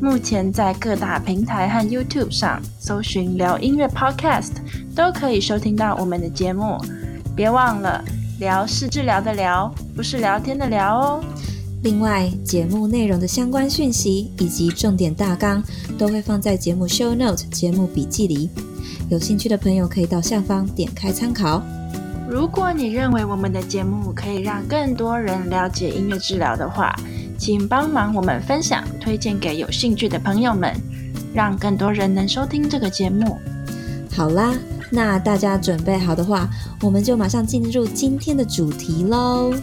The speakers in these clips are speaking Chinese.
目前在各大平台和 YouTube 上搜寻“聊音乐 Podcast”，都可以收听到我们的节目。别忘了，聊是治疗的聊，不是聊天的聊哦。另外，节目内容的相关讯息以及重点大纲都会放在节目 Show Note 节目笔记里，有兴趣的朋友可以到下方点开参考。如果你认为我们的节目可以让更多人了解音乐治疗的话，请帮忙我们分享、推荐给有兴趣的朋友们，让更多人能收听这个节目。好啦，那大家准备好的话，我们就马上进入今天的主题喽。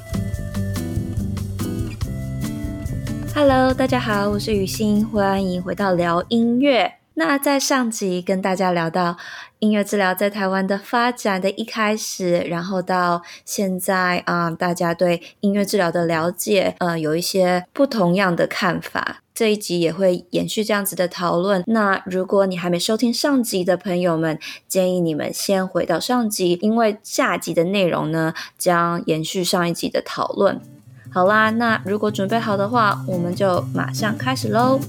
Hello，大家好，我是雨欣，欢迎回到聊音乐。那在上集跟大家聊到音乐治疗在台湾的发展的一开始，然后到现在啊、大家对音乐治疗的了解，呃，有一些不同样的看法。这一集也会延续这样子的讨论。那如果你还没收听上集的朋友们，建议你们先回到上集，因为下集的内容呢，将延续上一集的讨论。好啦，那如果准备好的话，我们就马上开始喽。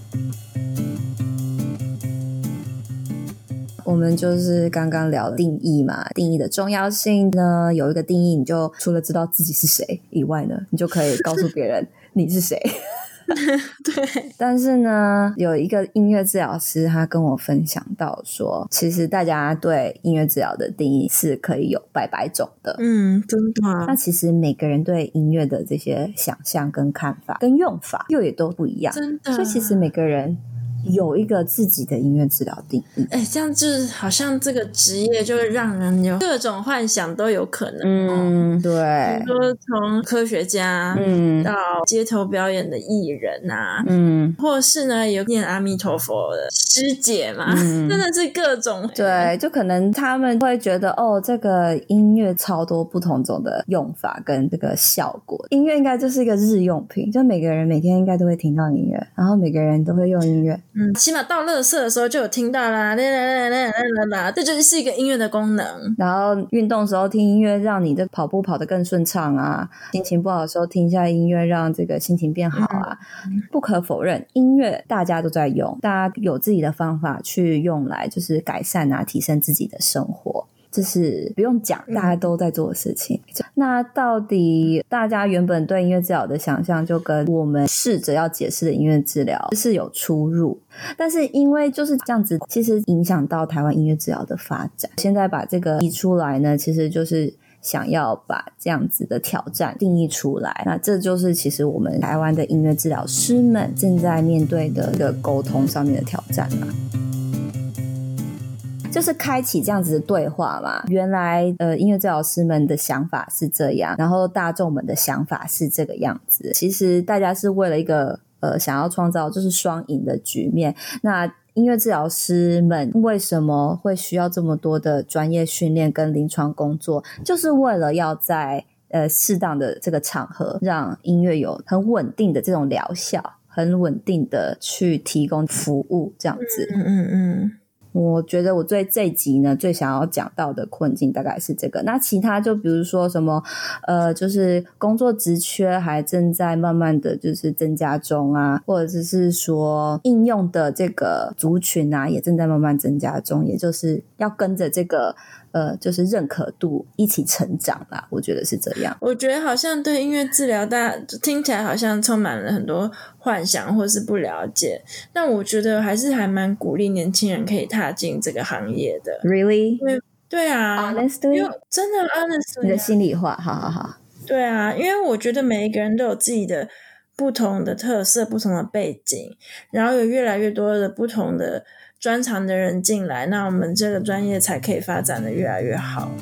我们就是刚刚聊定义嘛，定义的重要性呢，有一个定义，你就除了知道自己是谁以外呢，你就可以告诉别人你是谁。对。但是呢，有一个音乐治疗师，他跟我分享到说，其实大家对音乐治疗的定义是可以有百百种的。嗯，真的。那其实每个人对音乐的这些想象跟看法跟用法又也都不一样。真的。所以其实每个人。有一个自己的音乐治疗定义，哎，这样就是好像这个职业就会让人有各种幻想都有可能。嗯，对，比如说从科学家，嗯，到街头表演的艺人啊，嗯，或是呢有念阿弥陀佛的师姐嘛，嗯、真的是各种。对，就可能他们会觉得哦，这个音乐超多不同种的用法跟这个效果，音乐应该就是一个日用品，就每个人每天应该都会听到音乐，然后每个人都会用音乐。嗯，起码到垃圾的时候就有听到啦，啦啦啦啦啦啦，这就是一个音乐的功能。然后运动的时候听音乐，让你的跑步跑得更顺畅啊。心情不好的时候听一下音乐，让这个心情变好啊。不可否认，音乐大家都在用，大家有自己的方法去用来，就是改善啊，提升自己的生活。这是不用讲，大家都在做的事情。那到底大家原本对音乐治疗的想象，就跟我们试着要解释的音乐治疗是有出入。但是因为就是这样子，其实影响到台湾音乐治疗的发展。现在把这个提出来呢，其实就是想要把这样子的挑战定义出来。那这就是其实我们台湾的音乐治疗师们正在面对的一个沟通上面的挑战嘛。就是开启这样子的对话嘛。原来呃，音乐治疗师们的想法是这样，然后大众们的想法是这个样子。其实大家是为了一个呃，想要创造就是双赢的局面。那音乐治疗师们为什么会需要这么多的专业训练跟临床工作？就是为了要在呃适当的这个场合，让音乐有很稳定的这种疗效，很稳定的去提供服务，这样子。嗯嗯嗯。我觉得我最这一集呢，最想要讲到的困境大概是这个。那其他就比如说什么，呃，就是工作职缺还正在慢慢的就是增加中啊，或者是说应用的这个族群啊，也正在慢慢增加中，也就是要跟着这个。呃，就是认可度一起成长啦，我觉得是这样。我觉得好像对音乐治疗，大家听起来好像充满了很多幻想或是不了解。但我觉得还是还蛮鼓励年轻人可以踏进这个行业的。Really？对对啊，Honestly，真的 Honestly，你的心里话，好好好。对啊，因为我觉得每一个人都有自己的不同的特色、不同的背景，然后有越来越多的不同的。专长的人进来，那我们这个专业才可以发展得越来越好。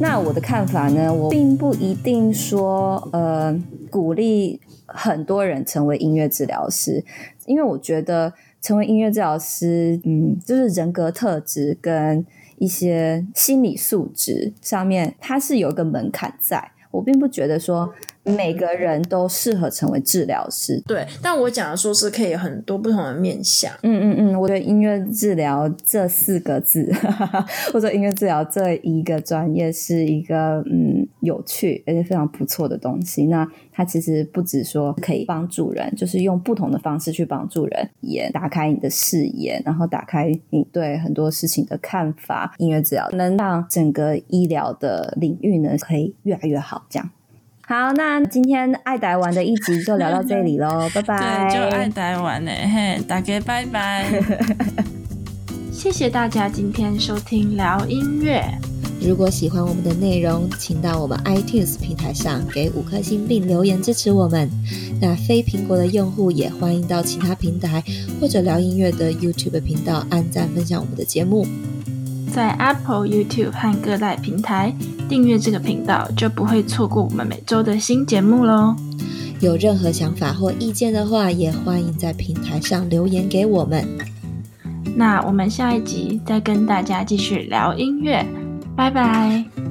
那我的看法呢？我并不一定说，呃，鼓励很多人成为音乐治疗师，因为我觉得成为音乐治疗师，嗯，就是人格特质跟一些心理素质上面，它是有一个门槛在。我并不觉得说每个人都适合成为治疗师，对。但我讲的说是可以有很多不同的面向。嗯嗯嗯，我觉得音乐治疗这四个字，或者音乐治疗这一个专业是一个嗯有趣而且非常不错的东西。那它其实不止说可以帮助人，就是用不同的方式去帮助人，也打开你的视野，然后打开你对很多事情的看法。音乐治疗能让整个医疗的领域呢可以越来越好。这样好，那今天爱台湾的一集就聊到这里喽，拜拜。对，就爱台湾呢，嘿，大家拜拜。谢谢大家今天收听聊音乐。如果喜欢我们的内容，请到我们 iTunes 平台上给五颗星并留言支持我们。那非苹果的用户也欢迎到其他平台或者聊音乐的 YouTube 频道按赞分享我们的节目。在 Apple、YouTube 和各大平台订阅这个频道，就不会错过我们每周的新节目喽。有任何想法或意见的话，也欢迎在平台上留言给我们。那我们下一集再跟大家继续聊音乐，拜拜。